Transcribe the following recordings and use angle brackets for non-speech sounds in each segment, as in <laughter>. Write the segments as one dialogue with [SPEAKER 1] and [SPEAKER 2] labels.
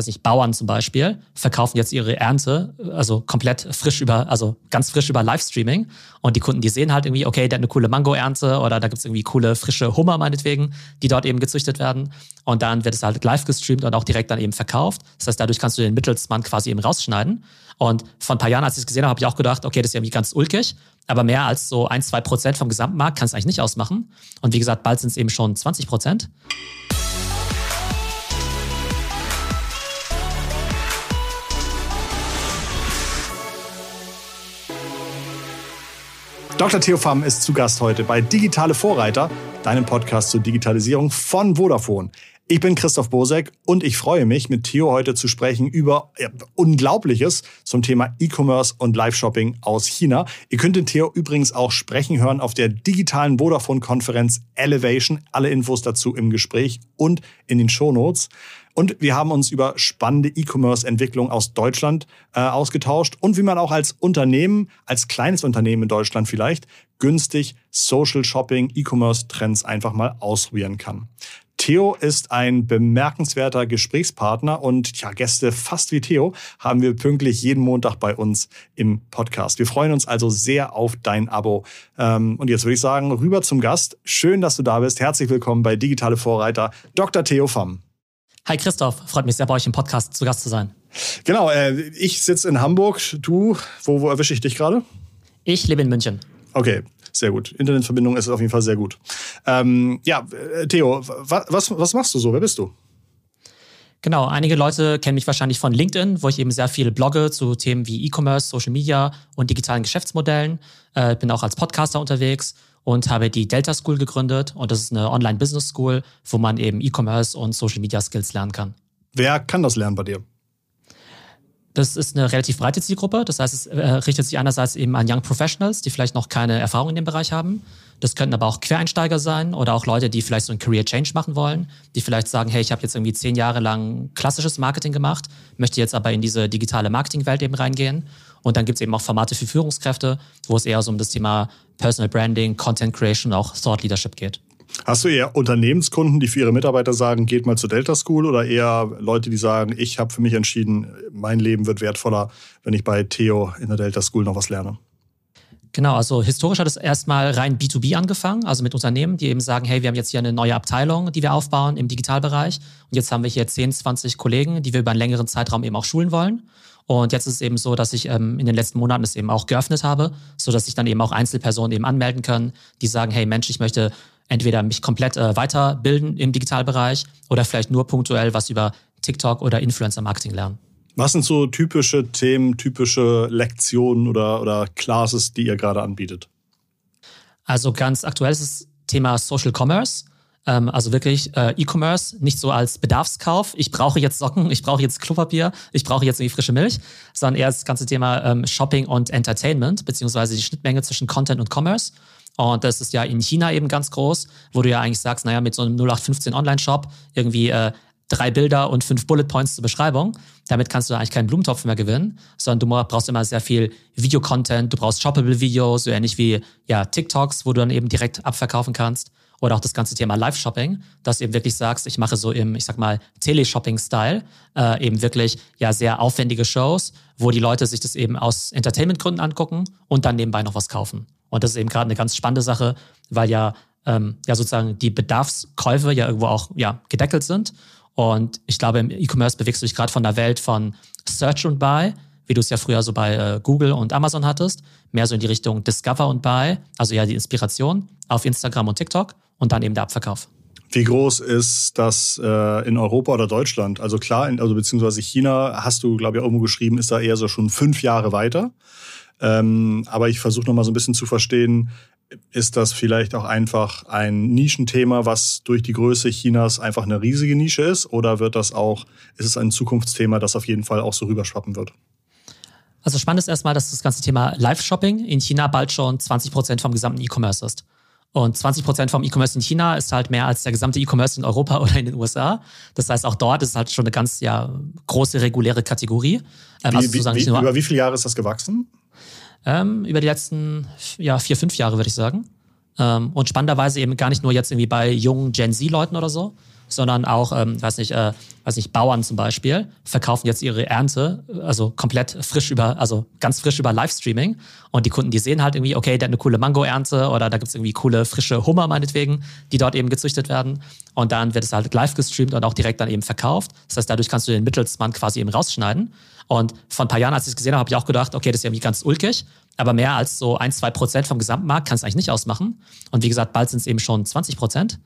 [SPEAKER 1] weiß nicht, Bauern zum Beispiel, verkaufen jetzt ihre Ernte, also komplett frisch über, also ganz frisch über Livestreaming. Und die Kunden, die sehen halt irgendwie, okay, der hat eine coole Mango-Ernte oder da gibt's irgendwie coole frische Hummer meinetwegen, die dort eben gezüchtet werden. Und dann wird es halt live gestreamt und auch direkt dann eben verkauft. Das heißt, dadurch kannst du den Mittelsmann quasi eben rausschneiden. Und vor ein paar Jahren, als ich es gesehen habe, habe ich auch gedacht, okay, das ist irgendwie ganz ulkig. Aber mehr als so ein, zwei Prozent vom Gesamtmarkt kann es eigentlich nicht ausmachen. Und wie gesagt, bald sind es eben schon 20 Prozent.
[SPEAKER 2] Dr. Theo Pham ist zu Gast heute bei Digitale Vorreiter, deinem Podcast zur Digitalisierung von Vodafone. Ich bin Christoph Bosek und ich freue mich, mit Theo heute zu sprechen über Unglaubliches zum Thema E-Commerce und Live-Shopping aus China. Ihr könnt den Theo übrigens auch sprechen hören auf der digitalen Vodafone-Konferenz Elevation. Alle Infos dazu im Gespräch und in den Shownotes. Und wir haben uns über spannende E-Commerce-Entwicklung aus Deutschland äh, ausgetauscht und wie man auch als Unternehmen, als kleines Unternehmen in Deutschland vielleicht, günstig Social Shopping, E-Commerce-Trends einfach mal ausprobieren kann. Theo ist ein bemerkenswerter Gesprächspartner und ja, Gäste fast wie Theo haben wir pünktlich jeden Montag bei uns im Podcast. Wir freuen uns also sehr auf dein Abo. Ähm, und jetzt würde ich sagen, rüber zum Gast. Schön, dass du da bist. Herzlich willkommen bei Digitale Vorreiter, Dr. Theo Pham.
[SPEAKER 1] Hi Christoph, freut mich sehr, bei euch im Podcast zu Gast zu sein.
[SPEAKER 2] Genau, äh, ich sitze in Hamburg. Du, wo, wo erwische ich dich gerade?
[SPEAKER 1] Ich lebe in München.
[SPEAKER 2] Okay, sehr gut. Internetverbindung ist auf jeden Fall sehr gut. Ähm, ja, äh, Theo, wa was, was machst du so? Wer bist du?
[SPEAKER 1] Genau, einige Leute kennen mich wahrscheinlich von LinkedIn, wo ich eben sehr viel blogge zu Themen wie E-Commerce, Social Media und digitalen Geschäftsmodellen. Äh, bin auch als Podcaster unterwegs und habe die Delta School gegründet. Und das ist eine Online-Business School, wo man eben E-Commerce und Social Media Skills lernen kann.
[SPEAKER 2] Wer kann das lernen bei dir?
[SPEAKER 1] Das ist eine relativ breite Zielgruppe. Das heißt, es äh, richtet sich einerseits eben an Young Professionals, die vielleicht noch keine Erfahrung in dem Bereich haben. Das könnten aber auch Quereinsteiger sein oder auch Leute, die vielleicht so einen Career Change machen wollen, die vielleicht sagen, hey, ich habe jetzt irgendwie zehn Jahre lang klassisches Marketing gemacht, möchte jetzt aber in diese digitale Marketingwelt eben reingehen. Und dann gibt es eben auch Formate für Führungskräfte, wo es eher so um das Thema Personal Branding, Content Creation auch Thought Leadership geht.
[SPEAKER 2] Hast du eher Unternehmenskunden, die für ihre Mitarbeiter sagen, geht mal zur Delta School oder eher Leute, die sagen, ich habe für mich entschieden, mein Leben wird wertvoller, wenn ich bei Theo in der Delta School noch was lerne?
[SPEAKER 1] Genau, also historisch hat es erstmal rein B2B angefangen, also mit Unternehmen, die eben sagen, hey, wir haben jetzt hier eine neue Abteilung, die wir aufbauen im Digitalbereich und jetzt haben wir hier 10, 20 Kollegen, die wir über einen längeren Zeitraum eben auch schulen wollen. Und jetzt ist es eben so, dass ich ähm, in den letzten Monaten es eben auch geöffnet habe, so dass sich dann eben auch Einzelpersonen eben anmelden können, die sagen, hey Mensch, ich möchte entweder mich komplett äh, weiterbilden im Digitalbereich oder vielleicht nur punktuell was über TikTok oder Influencer-Marketing lernen.
[SPEAKER 2] Was sind so typische Themen, typische Lektionen oder, oder Classes, die ihr gerade anbietet?
[SPEAKER 1] Also ganz aktuell ist das Thema Social Commerce. Ähm, also wirklich äh, E-Commerce, nicht so als Bedarfskauf. Ich brauche jetzt Socken, ich brauche jetzt Klopapier, ich brauche jetzt irgendwie frische Milch, sondern eher das ganze Thema ähm, Shopping und Entertainment, beziehungsweise die Schnittmenge zwischen Content und Commerce. Und das ist ja in China eben ganz groß, wo du ja eigentlich sagst, naja, mit so einem 0815 Online-Shop irgendwie äh, drei Bilder und fünf Bullet Points zur Beschreibung. Damit kannst du eigentlich keinen Blumentopf mehr gewinnen, sondern du brauchst immer sehr viel Videocontent, du brauchst shoppable Videos, so ähnlich wie ja, TikToks, wo du dann eben direkt abverkaufen kannst. Oder auch das ganze Thema Live-Shopping, dass du eben wirklich sagst, ich mache so im, ich sag mal, Teleshopping-Style äh, eben wirklich ja sehr aufwendige Shows, wo die Leute sich das eben aus Entertainment-Gründen angucken und dann nebenbei noch was kaufen. Und das ist eben gerade eine ganz spannende Sache, weil ja, ähm, ja sozusagen die Bedarfskäufe ja irgendwo auch ja, gedeckelt sind. Und ich glaube, im E-Commerce bewegst du dich gerade von der Welt von Search und Buy, wie du es ja früher so bei äh, Google und Amazon hattest, mehr so in die Richtung Discover und Buy, also ja die Inspiration auf Instagram und TikTok und dann eben der Abverkauf.
[SPEAKER 2] Wie groß ist das äh, in Europa oder Deutschland? Also klar, in, also beziehungsweise China hast du, glaube ich, irgendwo geschrieben, ist da eher so schon fünf Jahre weiter. Ähm, aber ich versuche noch mal so ein bisschen zu verstehen, ist das vielleicht auch einfach ein Nischenthema, was durch die Größe Chinas einfach eine riesige Nische ist? Oder wird das auch, ist es ein Zukunftsthema, das auf jeden Fall auch so rüberschwappen wird?
[SPEAKER 1] Also spannend ist erstmal, dass das ganze Thema Live-Shopping in China bald schon 20 Prozent vom gesamten E-Commerce ist. Und 20 Prozent vom E-Commerce in China ist halt mehr als der gesamte E-Commerce in Europa <laughs> oder in den USA. Das heißt, auch dort ist halt schon eine ganz ja, große reguläre Kategorie.
[SPEAKER 2] Ähm, wie, also wie, wie, über wie viele Jahre ist das gewachsen?
[SPEAKER 1] Ähm, über die letzten ja, vier, fünf Jahre, würde ich sagen. Ähm, und spannenderweise eben gar nicht nur jetzt irgendwie bei jungen Gen Z-Leuten oder so, sondern auch, ähm, weiß nicht, äh, weiß nicht, Bauern zum Beispiel verkaufen jetzt ihre Ernte, also komplett frisch über, also ganz frisch über Livestreaming. Und die Kunden, die sehen halt irgendwie, okay, der hat eine coole Mango-Ernte oder da gibt's irgendwie coole frische Hummer meinetwegen, die dort eben gezüchtet werden. Und dann wird es halt live gestreamt und auch direkt dann eben verkauft. Das heißt, dadurch kannst du den Mittelsmann quasi eben rausschneiden. Und vor ein paar Jahren, als ich es gesehen habe, habe ich auch gedacht, okay, das ist irgendwie ganz ulkig. Aber mehr als so ein, zwei Prozent vom Gesamtmarkt kann es eigentlich nicht ausmachen. Und wie gesagt, bald sind es eben schon 20 Prozent.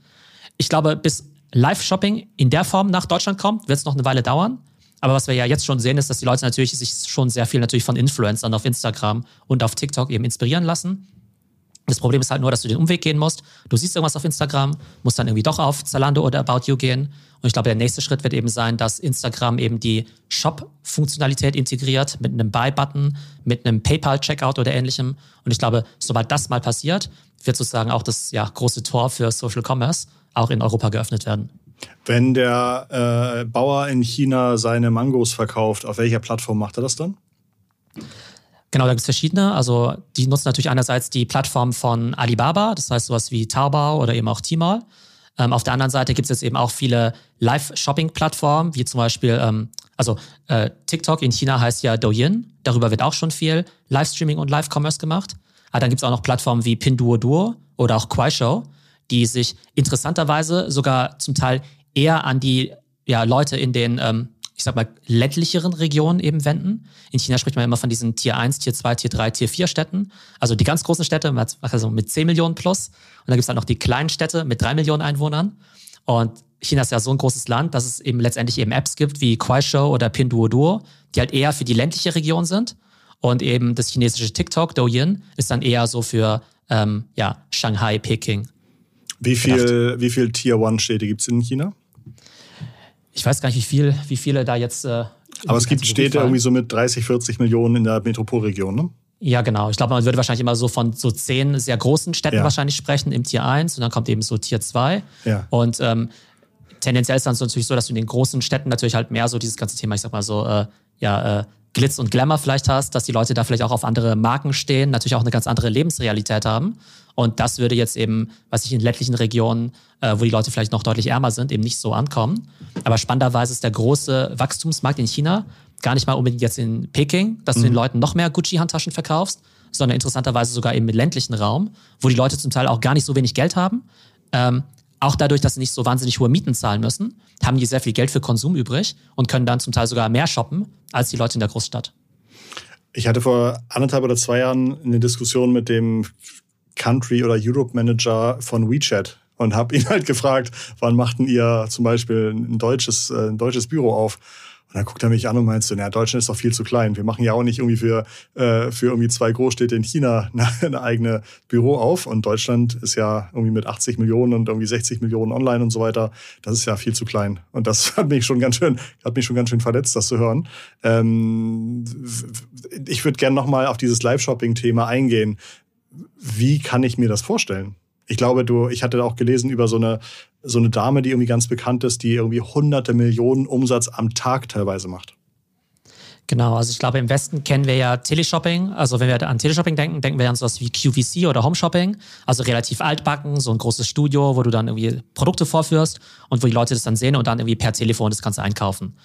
[SPEAKER 1] Ich glaube, bis Live-Shopping in der Form nach Deutschland kommt, wird es noch eine Weile dauern. Aber was wir ja jetzt schon sehen, ist, dass die Leute natürlich sich schon sehr viel natürlich von Influencern auf Instagram und auf TikTok eben inspirieren lassen. Das Problem ist halt nur, dass du den Umweg gehen musst. Du siehst irgendwas auf Instagram, musst dann irgendwie doch auf Zalando oder About You gehen. Und ich glaube, der nächste Schritt wird eben sein, dass Instagram eben die Shop-Funktionalität integriert mit einem Buy-Button, mit einem PayPal-Checkout oder ähnlichem. Und ich glaube, sobald das mal passiert, wird sozusagen auch das ja, große Tor für Social Commerce auch in Europa geöffnet werden.
[SPEAKER 2] Wenn der äh, Bauer in China seine Mangos verkauft, auf welcher Plattform macht er das dann?
[SPEAKER 1] Genau, da gibt es verschiedene. Also die nutzen natürlich einerseits die Plattform von Alibaba, das heißt sowas wie Taobao oder eben auch Tmall. Ähm, auf der anderen Seite gibt es jetzt eben auch viele Live-Shopping-Plattformen, wie zum Beispiel, ähm, also äh, TikTok in China heißt ja Douyin. Darüber wird auch schon viel Livestreaming und Live-Commerce gemacht. Aber dann gibt es auch noch Plattformen wie Pinduoduo oder auch Kuaishou die sich interessanterweise sogar zum Teil eher an die ja, Leute in den, ähm, ich sag mal, ländlicheren Regionen eben wenden. In China spricht man immer von diesen Tier 1, Tier 2, Tier 3, Tier 4 Städten. Also die ganz großen Städte, also mit 10 Millionen plus. Und dann gibt es dann noch die kleinen Städte mit 3 Millionen Einwohnern. Und China ist ja so ein großes Land, dass es eben letztendlich eben Apps gibt wie Kuaishou oder Pinduoduo, die halt eher für die ländliche Region sind. Und eben das chinesische TikTok, Douyin, ist dann eher so für ähm, ja, Shanghai, Peking
[SPEAKER 2] wie viel, wie viel Tier One-Städte gibt es in China?
[SPEAKER 1] Ich weiß gar nicht, wie, viel, wie viele da jetzt. Äh,
[SPEAKER 2] Aber es gibt Städte irgendwie so mit 30, 40 Millionen in der Metropolregion, ne?
[SPEAKER 1] Ja, genau. Ich glaube, man würde wahrscheinlich immer so von so zehn sehr großen Städten ja. wahrscheinlich sprechen im Tier 1 und dann kommt eben so Tier 2. Ja. Und ähm, tendenziell ist dann so natürlich so, dass du in den großen Städten natürlich halt mehr so dieses ganze Thema, ich sag mal so, äh, ja, äh, Glitz und Glamour vielleicht hast, dass die Leute da vielleicht auch auf andere Marken stehen, natürlich auch eine ganz andere Lebensrealität haben. Und das würde jetzt eben, was ich in ländlichen Regionen, äh, wo die Leute vielleicht noch deutlich ärmer sind, eben nicht so ankommen. Aber spannenderweise ist der große Wachstumsmarkt in China gar nicht mal unbedingt jetzt in Peking, dass mhm. du den Leuten noch mehr Gucci-Handtaschen verkaufst, sondern interessanterweise sogar eben im ländlichen Raum, wo die Leute zum Teil auch gar nicht so wenig Geld haben. Ähm, auch dadurch, dass sie nicht so wahnsinnig hohe Mieten zahlen müssen, haben die sehr viel Geld für Konsum übrig und können dann zum Teil sogar mehr shoppen als die Leute in der Großstadt.
[SPEAKER 2] Ich hatte vor anderthalb oder zwei Jahren eine Diskussion mit dem Country oder Europe Manager von WeChat und habe ihn <laughs> halt gefragt, wann machten ihr zum Beispiel ein deutsches, äh, ein deutsches Büro auf? Und dann guckt er mich an und meinst du, naja, Deutschland ist doch viel zu klein. Wir machen ja auch nicht irgendwie für, äh, für irgendwie zwei Großstädte in China <laughs> eine, eine eigene Büro auf. Und Deutschland ist ja irgendwie mit 80 Millionen und irgendwie 60 Millionen online und so weiter. Das ist ja viel zu klein. Und das <laughs> hat mich schon ganz schön, hat mich schon ganz schön verletzt, das zu hören. Ähm, ich würde gerne nochmal auf dieses Live-Shopping-Thema eingehen. Wie kann ich mir das vorstellen? Ich glaube, du, ich hatte auch gelesen über so eine, so eine Dame, die irgendwie ganz bekannt ist, die irgendwie hunderte Millionen Umsatz am Tag teilweise macht.
[SPEAKER 1] Genau, also ich glaube, im Westen kennen wir ja Teleshopping. Also wenn wir an Teleshopping denken, denken wir an sowas wie QVC oder Homeshopping. Also relativ altbacken, so ein großes Studio, wo du dann irgendwie Produkte vorführst und wo die Leute das dann sehen und dann irgendwie per Telefon das Ganze einkaufen.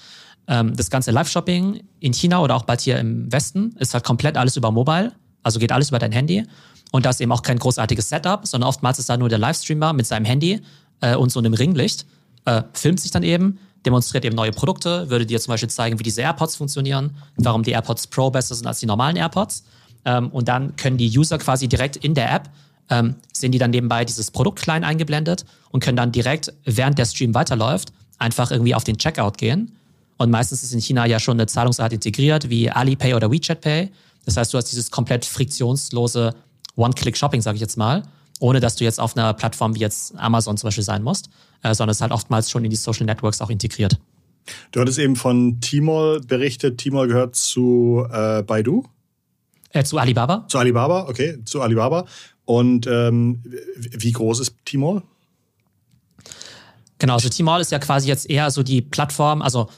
[SPEAKER 1] Ähm, das ganze Live-Shopping in China oder auch bald hier im Westen ist halt komplett alles über Mobile. Also geht alles über dein Handy. Und da ist eben auch kein großartiges Setup, sondern oftmals ist da nur der Livestreamer mit seinem Handy äh, und so einem Ringlicht, äh, filmt sich dann eben, demonstriert eben neue Produkte, würde dir zum Beispiel zeigen, wie diese AirPods funktionieren, warum die AirPods Pro besser sind als die normalen AirPods. Ähm, und dann können die User quasi direkt in der App, ähm, sehen die dann nebenbei dieses Produkt klein eingeblendet und können dann direkt, während der Stream weiterläuft, einfach irgendwie auf den Checkout gehen. Und meistens ist in China ja schon eine Zahlungsart integriert, wie Alipay oder WeChat Pay. Das heißt, du hast dieses komplett friktionslose One-Click-Shopping, sage ich jetzt mal, ohne dass du jetzt auf einer Plattform wie jetzt Amazon zum Beispiel sein musst, äh, sondern es ist halt oftmals schon in die Social Networks auch integriert.
[SPEAKER 2] Du hattest eben von Tmall berichtet. Tmall gehört zu äh, Baidu?
[SPEAKER 1] Äh, zu Alibaba.
[SPEAKER 2] Zu Alibaba, okay, zu Alibaba. Und ähm, wie groß ist Tmall?
[SPEAKER 1] Genau, also Tmall ist ja quasi jetzt eher so die Plattform, also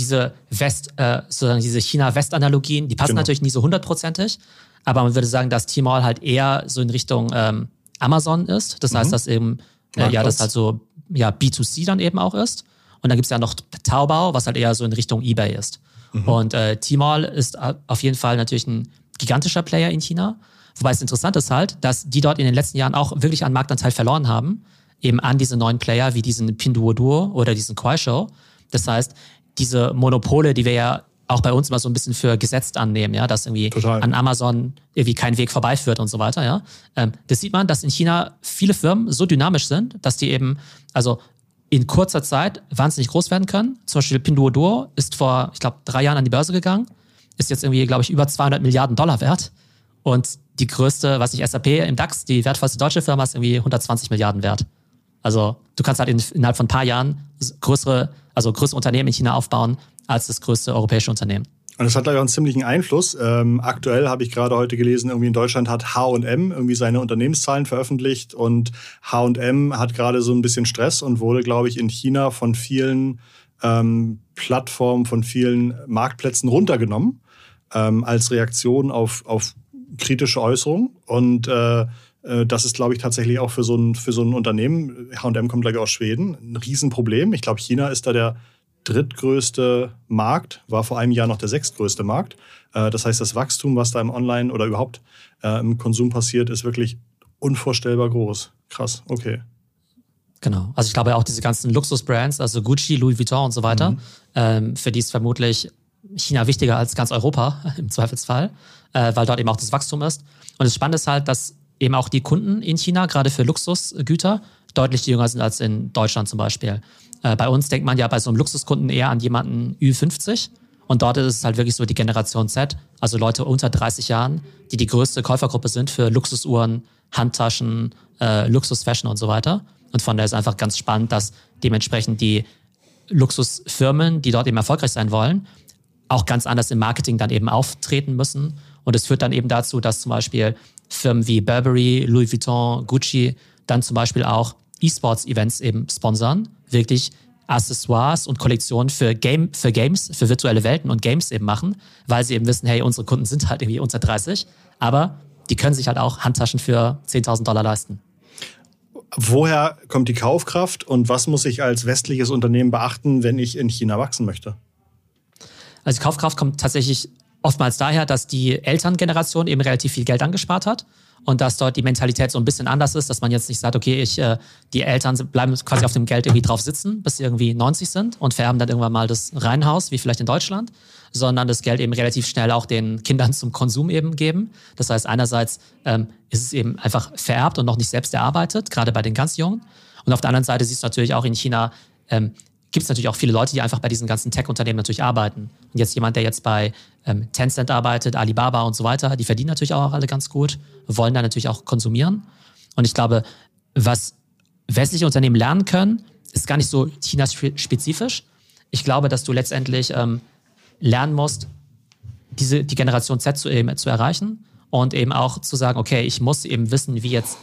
[SPEAKER 1] diese West, äh, sozusagen diese China-West-Analogien, die passen genau. natürlich nie so hundertprozentig, aber man würde sagen, dass Tmall halt eher so in Richtung ähm, Amazon ist. Das mhm. heißt, dass eben, äh, ja, das halt so ja, B2C dann eben auch ist. Und dann gibt es ja noch Taobao, was halt eher so in Richtung eBay ist. Mhm. Und äh, Tmall ist auf jeden Fall natürlich ein gigantischer Player in China. Wobei es interessant ist halt, dass die dort in den letzten Jahren auch wirklich an Marktanteil verloren haben, eben an diese neuen Player wie diesen Pinduoduo oder diesen Kuaishou. Das heißt, diese Monopole, die wir ja auch bei uns immer so ein bisschen für gesetzt annehmen, ja, dass irgendwie Total. an Amazon irgendwie kein Weg vorbeiführt und so weiter, ja. Ähm, das sieht man, dass in China viele Firmen so dynamisch sind, dass die eben, also in kurzer Zeit wahnsinnig groß werden können. Zum Beispiel Pinduoduo ist vor, ich glaube, drei Jahren an die Börse gegangen, ist jetzt irgendwie, glaube ich, über 200 Milliarden Dollar wert. Und die größte, was nicht, SAP im DAX, die wertvollste deutsche Firma, ist irgendwie 120 Milliarden wert. Also du kannst halt in, innerhalb von ein paar Jahren größere, also größere Unternehmen in China aufbauen als das größte europäische Unternehmen.
[SPEAKER 2] Und das hat da ja einen ziemlichen Einfluss. Ähm, aktuell habe ich gerade heute gelesen, irgendwie in Deutschland hat H&M irgendwie seine Unternehmenszahlen veröffentlicht und H&M hat gerade so ein bisschen Stress und wurde, glaube ich, in China von vielen ähm, Plattformen, von vielen Marktplätzen runtergenommen ähm, als Reaktion auf, auf kritische Äußerungen. Und äh, das ist, glaube ich, tatsächlich auch für so ein, für so ein Unternehmen, H&M kommt, glaube ich, aus Schweden, ein Riesenproblem. Ich glaube, China ist da der drittgrößte Markt, war vor einem Jahr noch der sechstgrößte Markt. Äh, das heißt, das Wachstum, was da im Online oder überhaupt äh, im Konsum passiert, ist wirklich unvorstellbar groß. Krass, okay.
[SPEAKER 1] Genau. Also ich glaube auch diese ganzen Luxusbrands, also Gucci, Louis Vuitton und so weiter, mhm. ähm, für die ist vermutlich China wichtiger als ganz Europa <laughs> im Zweifelsfall, äh, weil dort eben auch das Wachstum ist. Und das Spannende ist halt, dass eben auch die Kunden in China, gerade für Luxusgüter, deutlich jünger sind als in Deutschland zum Beispiel. Äh, bei uns denkt man ja bei so einem Luxuskunden eher an jemanden Ü50. Und dort ist es halt wirklich so die Generation Z, also Leute unter 30 Jahren, die die größte Käufergruppe sind für Luxusuhren, Handtaschen, äh, Luxusfashion und so weiter. Und von daher ist einfach ganz spannend, dass dementsprechend die Luxusfirmen, die dort eben erfolgreich sein wollen, auch ganz anders im Marketing dann eben auftreten müssen. Und es führt dann eben dazu, dass zum Beispiel Firmen wie Burberry, Louis Vuitton, Gucci dann zum Beispiel auch E-Sports-Events eben sponsern, wirklich Accessoires und Kollektionen für, Game, für Games, für virtuelle Welten und Games eben machen, weil sie eben wissen, hey, unsere Kunden sind halt irgendwie unter 30, aber die können sich halt auch Handtaschen für 10.000 Dollar leisten.
[SPEAKER 2] Woher kommt die Kaufkraft und was muss ich als westliches Unternehmen beachten, wenn ich in China wachsen möchte?
[SPEAKER 1] Also die Kaufkraft kommt tatsächlich oftmals daher, dass die Elterngeneration eben relativ viel Geld angespart hat und dass dort die Mentalität so ein bisschen anders ist, dass man jetzt nicht sagt, okay, ich, äh, die Eltern bleiben quasi auf dem Geld irgendwie drauf sitzen, bis sie irgendwie 90 sind und vererben dann irgendwann mal das Reihenhaus, wie vielleicht in Deutschland, sondern das Geld eben relativ schnell auch den Kindern zum Konsum eben geben. Das heißt, einerseits ähm, ist es eben einfach vererbt und noch nicht selbst erarbeitet, gerade bei den ganz Jungen. Und auf der anderen Seite siehst du natürlich auch in China, ähm, gibt es natürlich auch viele Leute, die einfach bei diesen ganzen Tech-Unternehmen natürlich arbeiten. Und jetzt jemand, der jetzt bei ähm, Tencent arbeitet, Alibaba und so weiter, die verdienen natürlich auch alle ganz gut, wollen da natürlich auch konsumieren. Und ich glaube, was westliche Unternehmen lernen können, ist gar nicht so China-spezifisch. Ich glaube, dass du letztendlich ähm, lernen musst, diese, die Generation Z zu, eben, zu erreichen und eben auch zu sagen, okay, ich muss eben wissen, wie jetzt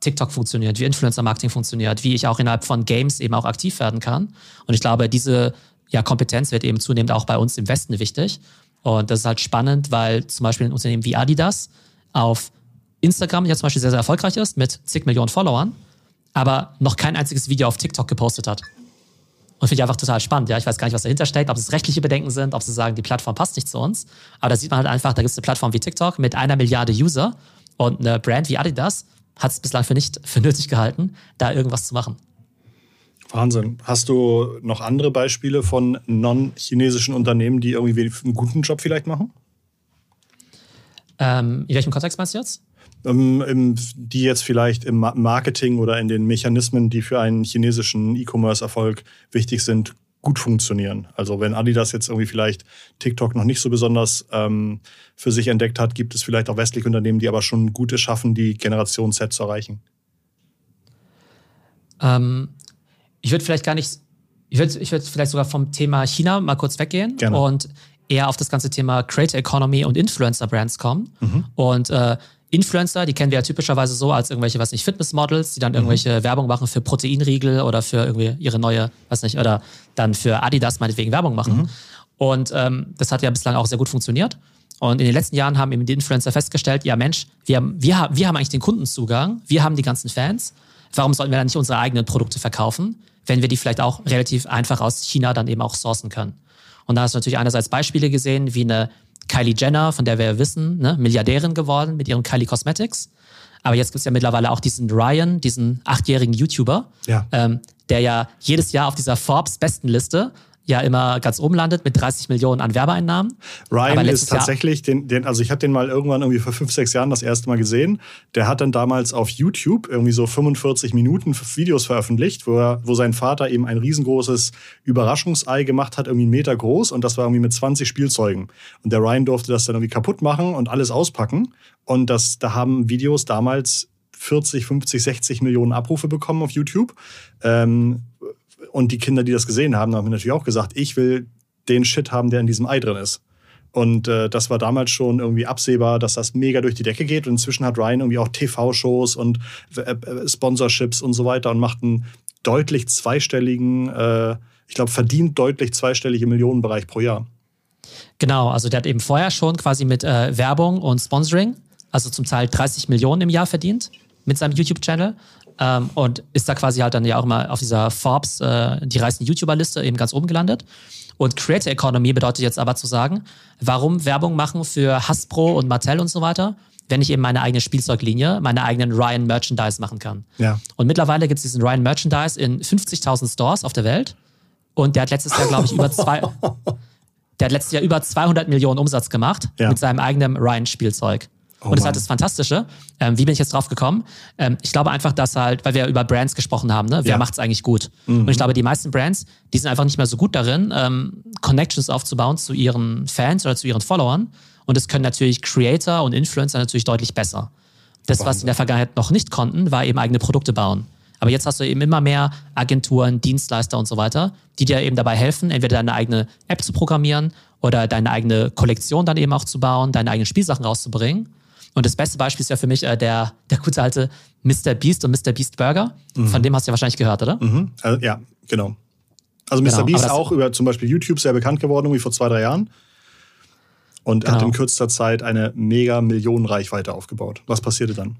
[SPEAKER 1] TikTok funktioniert, wie Influencer-Marketing funktioniert, wie ich auch innerhalb von Games eben auch aktiv werden kann. Und ich glaube, diese ja, Kompetenz wird eben zunehmend auch bei uns im Westen wichtig. Und das ist halt spannend, weil zum Beispiel ein Unternehmen wie Adidas auf Instagram ja zum Beispiel sehr, sehr erfolgreich ist mit zig Millionen Followern, aber noch kein einziges Video auf TikTok gepostet hat. Und finde ich einfach total spannend. Ja, ich weiß gar nicht, was dahinter steckt, ob es rechtliche Bedenken sind, ob sie sagen, die Plattform passt nicht zu uns. Aber da sieht man halt einfach, da gibt es eine Plattform wie TikTok mit einer Milliarde User und eine Brand wie Adidas hat es bislang für nicht für nötig gehalten, da irgendwas zu machen.
[SPEAKER 2] Wahnsinn. Hast du noch andere Beispiele von non-chinesischen Unternehmen, die irgendwie einen guten Job vielleicht machen?
[SPEAKER 1] Ähm, in welchem Kontext meinst du jetzt?
[SPEAKER 2] Ähm, die jetzt vielleicht im Marketing oder in den Mechanismen, die für einen chinesischen E-Commerce-Erfolg wichtig sind, gut funktionieren. Also wenn Adidas jetzt irgendwie vielleicht TikTok noch nicht so besonders ähm, für sich entdeckt hat, gibt es vielleicht auch westliche Unternehmen, die aber schon gute schaffen, die Generation Z zu erreichen.
[SPEAKER 1] Ähm, ich würde vielleicht gar nicht, ich würde ich würd vielleicht sogar vom Thema China mal kurz weggehen Gerne. und eher auf das ganze Thema Creator Economy und Influencer Brands kommen. Mhm. Und äh, Influencer, die kennen wir ja typischerweise so als irgendwelche, was nicht, Fitnessmodels, die dann mhm. irgendwelche mhm. Werbung machen für Proteinriegel oder für irgendwie ihre neue, was nicht, oder dann für Adidas meinetwegen Werbung machen. Mhm. Und ähm, das hat ja bislang auch sehr gut funktioniert. Und in den letzten Jahren haben eben die Influencer festgestellt, ja Mensch, wir, wir, wir haben eigentlich den Kundenzugang, wir haben die ganzen Fans, warum sollten wir dann nicht unsere eigenen Produkte verkaufen, wenn wir die vielleicht auch relativ einfach aus China dann eben auch sourcen können? Und da hast du natürlich einerseits Beispiele gesehen, wie eine Kylie Jenner, von der wir ja wissen, ne, Milliardärin geworden mit ihren Kylie Cosmetics. Aber jetzt gibt es ja mittlerweile auch diesen Ryan, diesen achtjährigen YouTuber,
[SPEAKER 2] ja.
[SPEAKER 1] ähm, der ja jedes Jahr auf dieser Forbes-Bestenliste ja immer ganz oben landet mit 30 Millionen an Werbeeinnahmen.
[SPEAKER 2] Ryan ist tatsächlich, den, den, also ich habe den mal irgendwann irgendwie vor fünf, sechs Jahren das erste Mal gesehen. Der hat dann damals auf YouTube irgendwie so 45 Minuten Videos veröffentlicht, wo, er, wo sein Vater eben ein riesengroßes Überraschungsei gemacht hat, irgendwie einen Meter groß und das war irgendwie mit 20 Spielzeugen. Und der Ryan durfte das dann irgendwie kaputt machen und alles auspacken. Und das, da haben Videos damals 40, 50, 60 Millionen Abrufe bekommen auf YouTube. Ähm, und die Kinder, die das gesehen haben, haben natürlich auch gesagt, ich will den Shit haben, der in diesem Ei drin ist. Und äh, das war damals schon irgendwie absehbar, dass das mega durch die Decke geht. Und inzwischen hat Ryan irgendwie auch TV-Shows und äh, äh, Sponsorships und so weiter und macht einen deutlich zweistelligen, äh, ich glaube, verdient deutlich zweistellige Millionenbereich pro Jahr.
[SPEAKER 1] Genau, also der hat eben vorher schon quasi mit äh, Werbung und Sponsoring, also zum Teil 30 Millionen im Jahr verdient mit seinem YouTube-Channel. Ähm, und ist da quasi halt dann ja auch mal auf dieser Forbes, äh, die reichsten YouTuber-Liste, eben ganz oben gelandet. Und Creator Economy bedeutet jetzt aber zu sagen, warum Werbung machen für Hasbro und Mattel und so weiter, wenn ich eben meine eigene Spielzeuglinie, meine eigenen Ryan Merchandise machen kann.
[SPEAKER 2] Ja.
[SPEAKER 1] Und mittlerweile gibt es diesen Ryan Merchandise in 50.000 Stores auf der Welt. Und der hat letztes Jahr, glaube ich, über zwei, <laughs> der hat letztes Jahr über 200 Millionen Umsatz gemacht ja. mit seinem eigenen Ryan-Spielzeug. Oh und das ist halt das Fantastische. Ähm, wie bin ich jetzt drauf gekommen? Ähm, ich glaube einfach, dass halt, weil wir über Brands gesprochen haben, ne? wer ja. macht es eigentlich gut? Mhm. Und ich glaube, die meisten Brands, die sind einfach nicht mehr so gut darin, ähm, Connections aufzubauen zu ihren Fans oder zu ihren Followern. Und das können natürlich Creator und Influencer natürlich deutlich besser. Das, was sie in der Vergangenheit noch nicht konnten, war eben eigene Produkte bauen. Aber jetzt hast du eben immer mehr Agenturen, Dienstleister und so weiter, die dir eben dabei helfen, entweder deine eigene App zu programmieren oder deine eigene Kollektion dann eben auch zu bauen, deine eigenen Spielsachen rauszubringen. Und das beste Beispiel ist ja für mich äh, der, der gute alte Mr. Beast und Mr. Beast Burger. Mhm. Von dem hast du ja wahrscheinlich gehört, oder?
[SPEAKER 2] Mhm. Also, ja, genau. Also Mr. Genau, Beast auch über zum Beispiel YouTube sehr bekannt geworden, irgendwie vor zwei, drei Jahren. Und genau. hat in kürzester Zeit eine mega Millionen-Reichweite aufgebaut. Was passierte dann?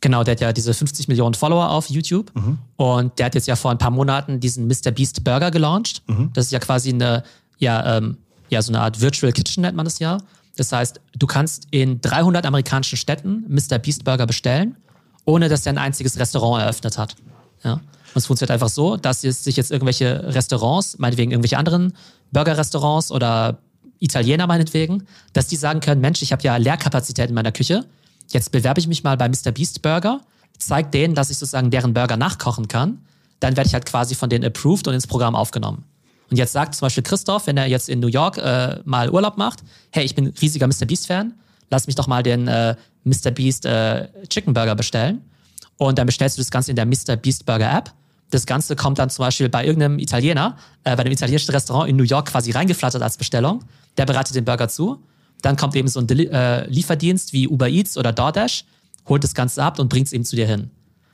[SPEAKER 1] Genau, der hat ja diese 50 Millionen Follower auf YouTube. Mhm. Und der hat jetzt ja vor ein paar Monaten diesen Mr. Beast Burger gelauncht. Mhm. Das ist ja quasi eine, ja, ähm, ja, so eine Art Virtual Kitchen nennt man das ja. Das heißt, du kannst in 300 amerikanischen Städten Mr. Beast Burger bestellen, ohne dass er ein einziges Restaurant eröffnet hat. Ja? Und es funktioniert einfach so, dass sich jetzt irgendwelche Restaurants, meinetwegen irgendwelche anderen Burger-Restaurants oder Italiener meinetwegen, dass die sagen können, Mensch, ich habe ja Leerkapazität in meiner Küche, jetzt bewerbe ich mich mal bei Mr. Beast Burger, zeige denen, dass ich sozusagen deren Burger nachkochen kann, dann werde ich halt quasi von denen approved und ins Programm aufgenommen. Und jetzt sagt zum Beispiel Christoph, wenn er jetzt in New York äh, mal Urlaub macht, hey, ich bin riesiger Mr. Beast-Fan, lass mich doch mal den äh, Mr. Beast äh, Chicken Burger bestellen. Und dann bestellst du das Ganze in der Mr. Beast Burger App. Das Ganze kommt dann zum Beispiel bei irgendeinem Italiener, äh, bei einem italienischen Restaurant in New York quasi reingeflattert als Bestellung. Der bereitet den Burger zu. Dann kommt eben so ein Deli äh, Lieferdienst wie Uber Eats oder DoorDash, holt das Ganze ab und bringt es eben zu dir hin.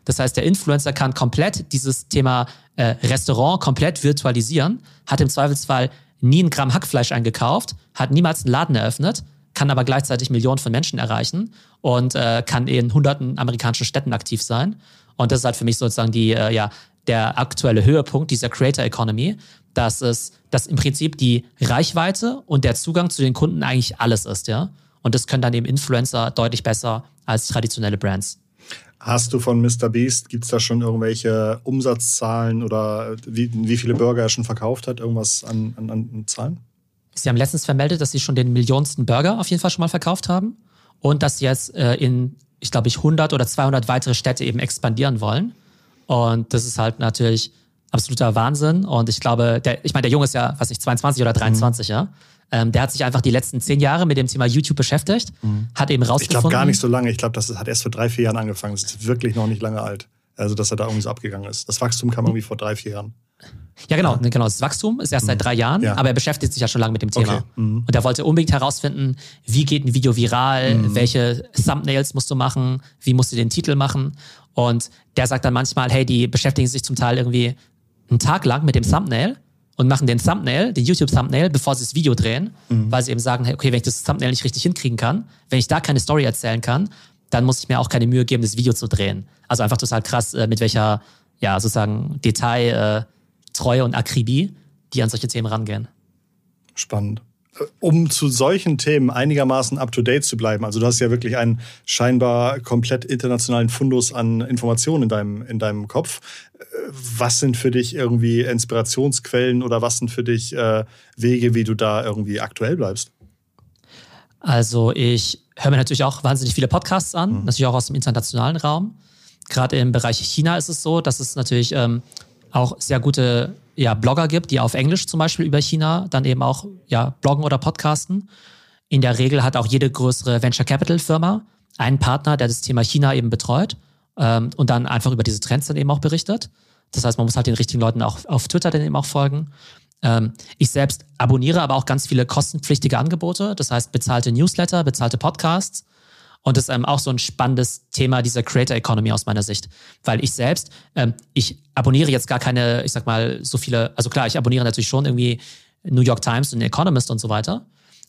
[SPEAKER 1] Das heißt, der Influencer kann komplett dieses Thema äh, Restaurant komplett virtualisieren, hat im Zweifelsfall nie ein Gramm Hackfleisch eingekauft, hat niemals einen Laden eröffnet, kann aber gleichzeitig Millionen von Menschen erreichen und äh, kann in hunderten amerikanischen Städten aktiv sein. Und das ist halt für mich sozusagen die, äh, ja, der aktuelle Höhepunkt dieser Creator Economy, dass es, dass im Prinzip die Reichweite und der Zugang zu den Kunden eigentlich alles ist, ja. Und das können dann eben Influencer deutlich besser als traditionelle Brands.
[SPEAKER 2] Hast du von Mr. Beast, gibt es da schon irgendwelche Umsatzzahlen oder wie, wie viele Burger er schon verkauft hat? Irgendwas an, an, an Zahlen?
[SPEAKER 1] Sie haben letztens vermeldet, dass sie schon den millionsten Burger auf jeden Fall schon mal verkauft haben und dass sie jetzt äh, in, ich glaube, ich 100 oder 200 weitere Städte eben expandieren wollen. Und das ist halt natürlich absoluter Wahnsinn. Und ich glaube, der, ich meine, der Junge ist ja, weiß nicht, 22 oder 23, mhm. ja. Ähm, der hat sich einfach die letzten zehn Jahre mit dem Thema YouTube beschäftigt, mhm. hat eben rausgefunden.
[SPEAKER 2] Ich glaube gar nicht so lange. Ich glaube, das hat erst vor drei, vier Jahren angefangen. Das ist wirklich noch nicht lange alt. Also, dass er da irgendwie so abgegangen ist. Das Wachstum kam irgendwie vor drei, vier Jahren.
[SPEAKER 1] Ja, genau, genau. Das Wachstum ist erst mhm. seit drei Jahren, ja. aber er beschäftigt sich ja schon lange mit dem Thema. Okay. Mhm. Und er wollte unbedingt herausfinden, wie geht ein Video viral, mhm. welche Thumbnails musst du machen, wie musst du den Titel machen. Und der sagt dann manchmal, hey, die beschäftigen sich zum Teil irgendwie einen Tag lang mit dem Thumbnail und machen den Thumbnail, den YouTube-Thumbnail, bevor sie das Video drehen, mhm. weil sie eben sagen, okay, wenn ich das Thumbnail nicht richtig hinkriegen kann, wenn ich da keine Story erzählen kann, dann muss ich mir auch keine Mühe geben, das Video zu drehen. Also einfach total krass, äh, mit welcher, ja, sozusagen Detail, äh, Treue und Akribie die an solche Themen rangehen.
[SPEAKER 2] Spannend um zu solchen Themen einigermaßen up-to-date zu bleiben, also du hast ja wirklich einen scheinbar komplett internationalen Fundus an Informationen in deinem, in deinem Kopf. Was sind für dich irgendwie Inspirationsquellen oder was sind für dich äh, Wege, wie du da irgendwie aktuell bleibst?
[SPEAKER 1] Also ich höre mir natürlich auch wahnsinnig viele Podcasts an, mhm. natürlich auch aus dem internationalen Raum. Gerade im Bereich China ist es so, dass es natürlich ähm, auch sehr gute ja, Blogger gibt, die auf Englisch zum Beispiel über China dann eben auch ja, bloggen oder podcasten. In der Regel hat auch jede größere Venture Capital Firma einen Partner, der das Thema China eben betreut ähm, und dann einfach über diese Trends dann eben auch berichtet. Das heißt, man muss halt den richtigen Leuten auch auf Twitter dann eben auch folgen. Ähm, ich selbst abonniere aber auch ganz viele kostenpflichtige Angebote, das heißt bezahlte Newsletter, bezahlte Podcasts und das ist ähm, auch so ein spannendes Thema dieser Creator Economy aus meiner Sicht. Weil ich selbst, ähm, ich abonniere jetzt gar keine, ich sag mal, so viele, also klar, ich abonniere natürlich schon irgendwie New York Times und Economist und so weiter.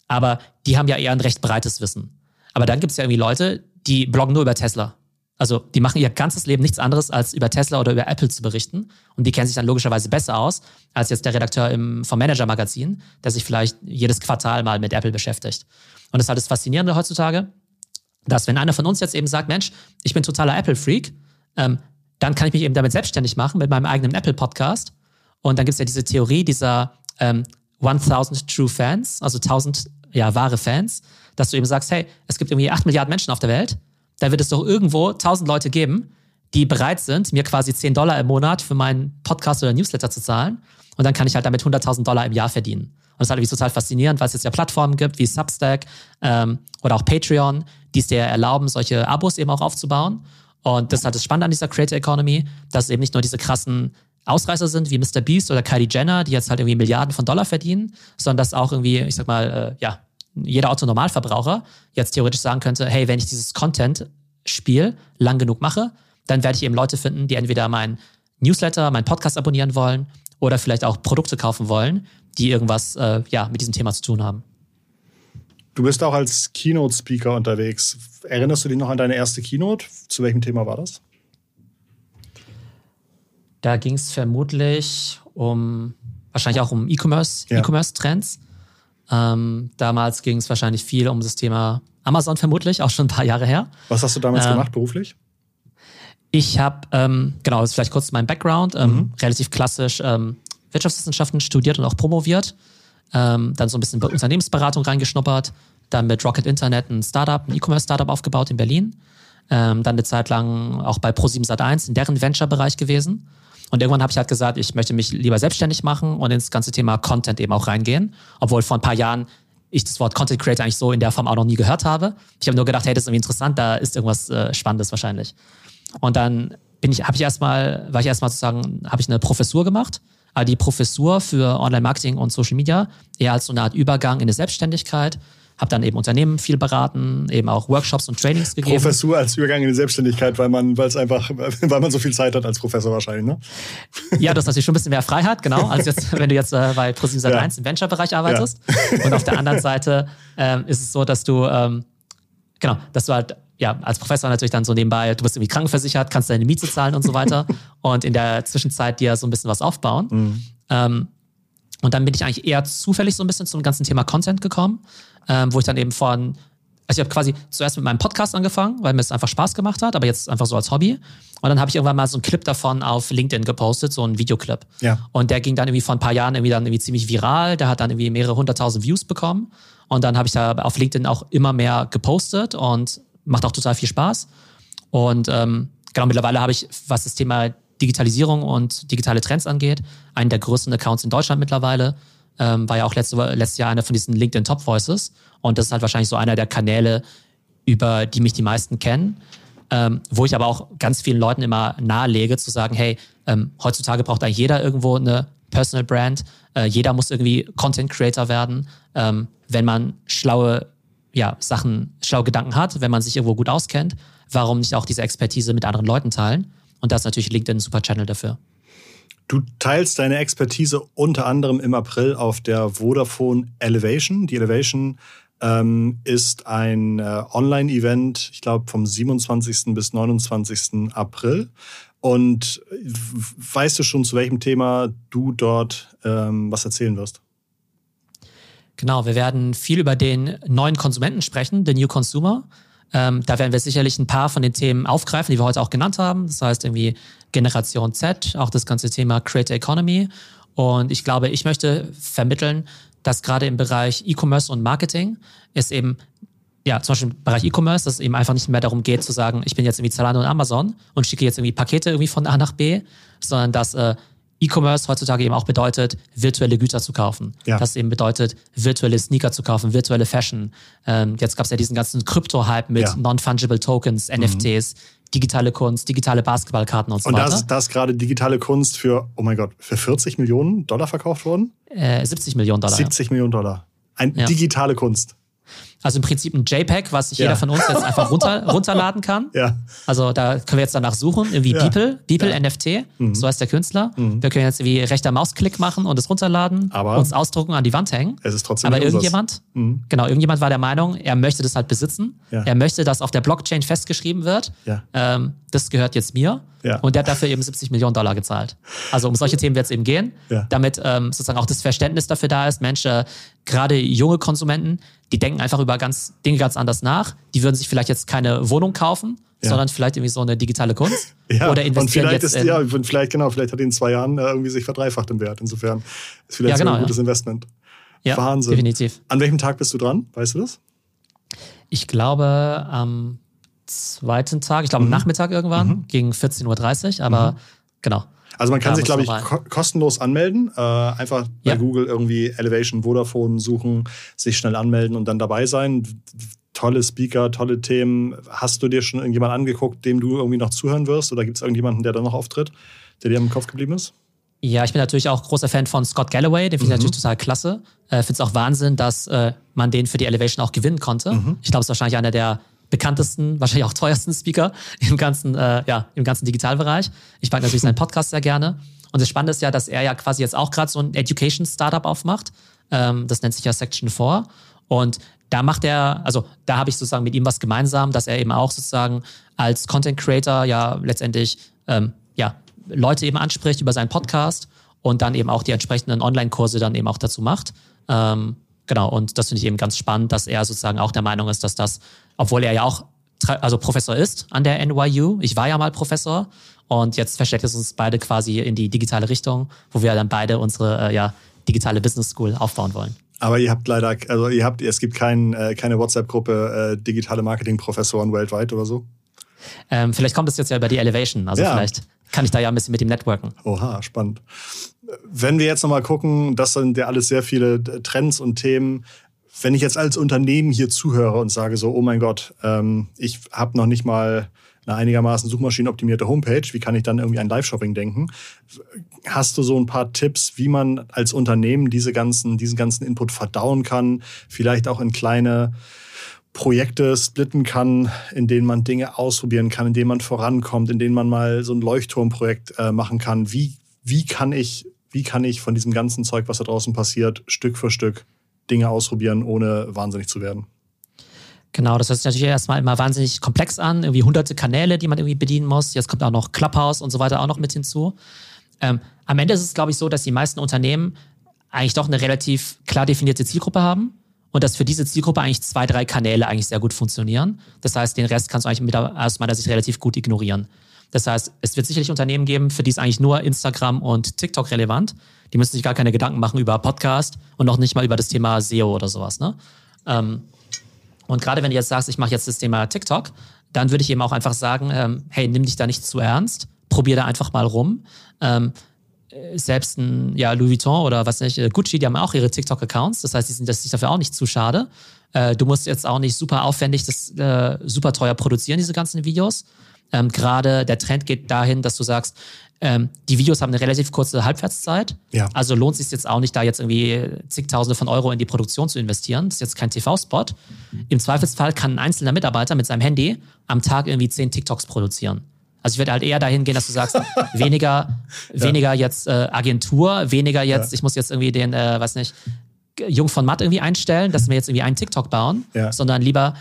[SPEAKER 1] Aber die haben ja eher ein recht breites Wissen. Aber dann gibt es ja irgendwie Leute, die bloggen nur über Tesla. Also die machen ihr ganzes Leben nichts anderes, als über Tesla oder über Apple zu berichten. Und die kennen sich dann logischerweise besser aus, als jetzt der Redakteur im, vom Manager-Magazin, der sich vielleicht jedes Quartal mal mit Apple beschäftigt. Und das ist halt das Faszinierende heutzutage dass wenn einer von uns jetzt eben sagt, Mensch, ich bin totaler Apple-Freak, ähm, dann kann ich mich eben damit selbstständig machen mit meinem eigenen Apple-Podcast. Und dann gibt es ja diese Theorie dieser ähm, 1000 True Fans, also 1000 ja, wahre Fans, dass du eben sagst, hey, es gibt irgendwie 8 Milliarden Menschen auf der Welt, da wird es doch irgendwo 1000 Leute geben, die bereit sind, mir quasi 10 Dollar im Monat für meinen Podcast oder Newsletter zu zahlen. Und dann kann ich halt damit 100.000 Dollar im Jahr verdienen. Und das ist halt irgendwie total faszinierend, weil es jetzt ja Plattformen gibt wie Substack ähm, oder auch Patreon, die es dir erlauben, solche Abos eben auch aufzubauen. Und das ist halt das Spannende an dieser Creator Economy, dass es eben nicht nur diese krassen Ausreißer sind wie Mr. Beast oder Kylie Jenner, die jetzt halt irgendwie Milliarden von Dollar verdienen, sondern dass auch irgendwie, ich sag mal, äh, ja, jeder Autonormalverbraucher jetzt theoretisch sagen könnte, hey, wenn ich dieses Content-Spiel lang genug mache, dann werde ich eben Leute finden, die entweder mein Newsletter, meinen Podcast abonnieren wollen oder vielleicht auch Produkte kaufen wollen, die irgendwas äh, ja, mit diesem Thema zu tun haben.
[SPEAKER 2] Du bist auch als Keynote-Speaker unterwegs. Erinnerst du dich noch an deine erste Keynote? Zu welchem Thema war das?
[SPEAKER 1] Da ging es vermutlich um, wahrscheinlich auch um E-Commerce, ja. E-Commerce-Trends. Ähm, damals ging es wahrscheinlich viel um das Thema Amazon vermutlich, auch schon ein paar Jahre her.
[SPEAKER 2] Was hast du damals ähm, gemacht beruflich?
[SPEAKER 1] Ich habe, ähm, genau, das ist vielleicht kurz mein Background, ähm, mhm. relativ klassisch ähm, Wirtschaftswissenschaften studiert und auch promoviert. Ähm, dann so ein bisschen Unternehmensberatung reingeschnuppert. Dann mit Rocket Internet ein Startup, ein E-Commerce-Startup aufgebaut in Berlin. Dann eine Zeit lang auch bei Pro7 Sat1 in deren Venture-Bereich gewesen. Und irgendwann habe ich halt gesagt, ich möchte mich lieber selbstständig machen und ins ganze Thema Content eben auch reingehen. Obwohl vor ein paar Jahren ich das Wort Content Creator eigentlich so in der Form auch noch nie gehört habe. Ich habe nur gedacht, hey, das ist irgendwie interessant, da ist irgendwas äh, Spannendes wahrscheinlich. Und dann bin ich, habe ich erstmal, war ich erstmal sozusagen, habe ich eine Professur gemacht aber die Professur für Online-Marketing und Social Media eher als so eine Art Übergang in eine Selbstständigkeit. Habe dann eben Unternehmen viel beraten, eben auch Workshops und Trainings gegeben.
[SPEAKER 2] Professur als Übergang in die Selbstständigkeit, weil man, weil es einfach, <laughs> weil man so viel Zeit hat als Professor wahrscheinlich, ne? <laughs>
[SPEAKER 1] Ja, du hast natürlich schon ein bisschen mehr Freiheit, genau, als jetzt, <laughs> wenn du jetzt äh, bei ProSieben ja. 1 im Venture-Bereich arbeitest. Ja. Und auf der anderen Seite ähm, ist es so, dass du, ähm, genau, dass du halt ja, als Professor natürlich dann so nebenbei, du bist irgendwie krankenversichert, kannst deine Miete zahlen und so weiter und in der Zwischenzeit dir so ein bisschen was aufbauen. Mhm. Ähm, und dann bin ich eigentlich eher zufällig so ein bisschen zum ganzen Thema Content gekommen, ähm, wo ich dann eben von, also ich habe quasi zuerst mit meinem Podcast angefangen, weil mir es einfach Spaß gemacht hat, aber jetzt einfach so als Hobby. Und dann habe ich irgendwann mal so einen Clip davon auf LinkedIn gepostet, so einen Videoclip. Ja. Und der ging dann irgendwie vor ein paar Jahren irgendwie dann irgendwie ziemlich viral. Der hat dann irgendwie mehrere hunderttausend Views bekommen. Und dann habe ich da auf LinkedIn auch immer mehr gepostet und macht auch total viel Spaß. Und ähm, genau, mittlerweile habe ich, was das Thema Digitalisierung und digitale Trends angeht, einen der größten Accounts in Deutschland mittlerweile. Ähm, war ja auch letzte, letztes Jahr einer von diesen LinkedIn Top Voices. Und das ist halt wahrscheinlich so einer der Kanäle, über die mich die meisten kennen. Ähm, wo ich aber auch ganz vielen Leuten immer nahelege, zu sagen, hey, ähm, heutzutage braucht eigentlich jeder irgendwo eine Personal Brand. Äh, jeder muss irgendwie Content Creator werden. Ähm, wenn man schlaue ja, Sachen, schlaue Gedanken hat, wenn man sich irgendwo gut auskennt, warum nicht auch diese Expertise mit anderen Leuten teilen? Und das ist natürlich LinkedIn ein super Channel dafür.
[SPEAKER 2] Du teilst deine Expertise unter anderem im April auf der Vodafone Elevation. Die Elevation ähm, ist ein äh, Online-Event, ich glaube vom 27. bis 29. April. Und weißt du schon, zu welchem Thema du dort ähm, was erzählen wirst?
[SPEAKER 1] Genau, wir werden viel über den neuen Konsumenten sprechen, den New Consumer. Ähm, da werden wir sicherlich ein paar von den Themen aufgreifen, die wir heute auch genannt haben. Das heißt irgendwie Generation Z, auch das ganze Thema Creator Economy. Und ich glaube, ich möchte vermitteln, dass gerade im Bereich E-Commerce und Marketing es eben ja, zum Beispiel im Bereich E-Commerce, dass es eben einfach nicht mehr darum geht zu sagen, ich bin jetzt irgendwie Zalando und Amazon und schicke jetzt irgendwie Pakete irgendwie von A nach B, sondern dass äh, E-Commerce heutzutage eben auch bedeutet, virtuelle Güter zu kaufen. Ja. Das eben bedeutet, virtuelle Sneaker zu kaufen, virtuelle Fashion. Ähm, jetzt gab es ja diesen ganzen Krypto-Hype mit ja. Non-Fungible Tokens, NFTs, mhm. digitale Kunst, digitale Basketballkarten und so
[SPEAKER 2] und
[SPEAKER 1] weiter.
[SPEAKER 2] Und da ist gerade digitale Kunst für, oh mein Gott, für 40 Millionen Dollar verkauft worden?
[SPEAKER 1] Äh, 70 Millionen Dollar.
[SPEAKER 2] 70 ja. Millionen Dollar. Ein digitale Kunst.
[SPEAKER 1] Also im Prinzip ein JPEG, was sich ja. jeder von uns jetzt einfach runter, <laughs> runterladen kann.
[SPEAKER 2] Ja.
[SPEAKER 1] Also da können wir jetzt danach suchen, irgendwie ja. Beeple, Beeple ja. NFT, mhm. so heißt der Künstler. Mhm. Wir können jetzt irgendwie rechter Mausklick machen und es runterladen,
[SPEAKER 2] Aber
[SPEAKER 1] uns ausdrucken, an die Wand hängen.
[SPEAKER 2] Es ist trotzdem
[SPEAKER 1] Aber irgendjemand, mhm. genau, irgendjemand war der Meinung, er möchte das halt besitzen. Er möchte, dass auf der Blockchain festgeschrieben wird. Ähm, das gehört jetzt mir.
[SPEAKER 2] Ja.
[SPEAKER 1] Und der hat dafür eben 70 Millionen Dollar gezahlt. Also um solche <laughs> Themen wird es eben gehen,
[SPEAKER 2] ja.
[SPEAKER 1] damit ähm, sozusagen auch das Verständnis dafür da ist. Mensch, äh, gerade junge Konsumenten, die denken einfach über ganz Dinge ganz anders nach. Die würden sich vielleicht jetzt keine Wohnung kaufen, ja. sondern vielleicht irgendwie so eine digitale Kunst. <laughs>
[SPEAKER 2] ja,
[SPEAKER 1] oder investieren
[SPEAKER 2] und vielleicht
[SPEAKER 1] jetzt
[SPEAKER 2] ist, ja, vielleicht genau, vielleicht hat die in zwei Jahren äh, irgendwie sich verdreifacht im Wert. Insofern ist vielleicht ja, genau, ein gutes Investment.
[SPEAKER 1] Ja,
[SPEAKER 2] Wahnsinn.
[SPEAKER 1] definitiv.
[SPEAKER 2] An welchem Tag bist du dran? Weißt du das?
[SPEAKER 1] Ich glaube am zweiten Tag, ich glaube mhm. am Nachmittag irgendwann, mhm. gegen 14.30 Uhr, aber mhm. genau.
[SPEAKER 2] Also man kann sich, glaube ich, ko kostenlos anmelden. Äh, einfach bei ja. Google irgendwie Elevation Vodafone suchen, sich schnell anmelden und dann dabei sein. Tolle Speaker, tolle Themen. Hast du dir schon irgendjemand angeguckt, dem du irgendwie noch zuhören wirst? Oder gibt es irgendjemanden, der da noch auftritt, der dir im Kopf geblieben ist?
[SPEAKER 1] Ja, ich bin natürlich auch großer Fan von Scott Galloway, den finde ich mhm. natürlich total klasse. Äh, finde es auch Wahnsinn, dass äh, man den für die Elevation auch gewinnen konnte. Mhm. Ich glaube, es ist wahrscheinlich einer der bekanntesten, wahrscheinlich auch teuersten Speaker im ganzen, äh, ja, im ganzen Digitalbereich. Ich mag natürlich seinen <laughs> Podcast sehr gerne. Und das Spannende ist ja, dass er ja quasi jetzt auch gerade so ein Education-Startup aufmacht. Ähm, das nennt sich ja Section 4. Und da macht er, also da habe ich sozusagen mit ihm was gemeinsam, dass er eben auch sozusagen als Content Creator ja letztendlich ähm, ja, Leute eben anspricht über seinen Podcast und dann eben auch die entsprechenden Online-Kurse dann eben auch dazu macht. Ähm, genau, und das finde ich eben ganz spannend, dass er sozusagen auch der Meinung ist, dass das, obwohl er ja auch also Professor ist an der NYU, ich war ja mal Professor und jetzt versteckt es uns beide quasi in die digitale Richtung, wo wir dann beide unsere äh, ja, digitale Business School aufbauen wollen.
[SPEAKER 2] Aber ihr habt leider, also ihr habt, es gibt kein, äh, keine WhatsApp-Gruppe äh, digitale Marketing-Professoren weltweit oder so?
[SPEAKER 1] Ähm, vielleicht kommt es jetzt ja über die Elevation. Also ja. vielleicht kann ich da ja ein bisschen mit dem networken.
[SPEAKER 2] Oha, spannend. Wenn wir jetzt nochmal gucken, das sind ja alles sehr viele Trends und Themen. Wenn ich jetzt als Unternehmen hier zuhöre und sage so, oh mein Gott, ähm, ich habe noch nicht mal eine einigermaßen suchmaschinenoptimierte Homepage, wie kann ich dann irgendwie an Live-Shopping denken? Hast du so ein paar Tipps, wie man als Unternehmen diese ganzen, diesen ganzen Input verdauen kann, vielleicht auch in kleine Projekte splitten kann, in denen man Dinge ausprobieren kann, in denen man vorankommt, in denen man mal so ein Leuchtturmprojekt äh, machen kann. Wie, wie, kann ich, wie kann ich von diesem ganzen Zeug, was da draußen passiert, Stück für Stück Dinge ausprobieren, ohne wahnsinnig zu werden?
[SPEAKER 1] Genau, das hört sich natürlich erstmal immer wahnsinnig komplex an, irgendwie hunderte Kanäle, die man irgendwie bedienen muss. Jetzt kommt auch noch Clubhouse und so weiter auch noch mit hinzu. Ähm, am Ende ist es, glaube ich, so, dass die meisten Unternehmen eigentlich doch eine relativ klar definierte Zielgruppe haben und dass für diese Zielgruppe eigentlich zwei, drei Kanäle eigentlich sehr gut funktionieren. Das heißt, den Rest kannst du eigentlich aus meiner Sicht relativ gut ignorieren. Das heißt, es wird sicherlich Unternehmen geben, für die ist eigentlich nur Instagram und TikTok relevant. Die müssen sich gar keine Gedanken machen über Podcast und noch nicht mal über das Thema SEO oder sowas. Ne? Ähm, und gerade wenn du jetzt sagst, ich mache jetzt das Thema TikTok, dann würde ich eben auch einfach sagen, ähm, hey, nimm dich da nicht zu ernst, probier da einfach mal rum. Ähm, selbst ein ja, Louis Vuitton oder was nicht, äh, Gucci, die haben auch ihre TikTok-Accounts. Das heißt, die sind sich dafür auch nicht zu schade. Äh, du musst jetzt auch nicht super aufwendig, das äh, super teuer produzieren, diese ganzen Videos. Ähm, Gerade der Trend geht dahin, dass du sagst, ähm, die Videos haben eine relativ kurze Halbwertszeit.
[SPEAKER 2] Ja.
[SPEAKER 1] Also lohnt es sich jetzt auch nicht, da jetzt irgendwie zigtausende von Euro in die Produktion zu investieren. Das ist jetzt kein TV-Spot. Im Zweifelsfall kann ein einzelner Mitarbeiter mit seinem Handy am Tag irgendwie zehn TikToks produzieren. Also ich würde halt eher dahin gehen, dass du sagst, <laughs> weniger, ja. weniger jetzt äh, Agentur, weniger jetzt, ja. ich muss jetzt irgendwie den, äh, weiß nicht, Jung von Matt irgendwie einstellen, dass wir jetzt irgendwie einen TikTok bauen, ja. sondern lieber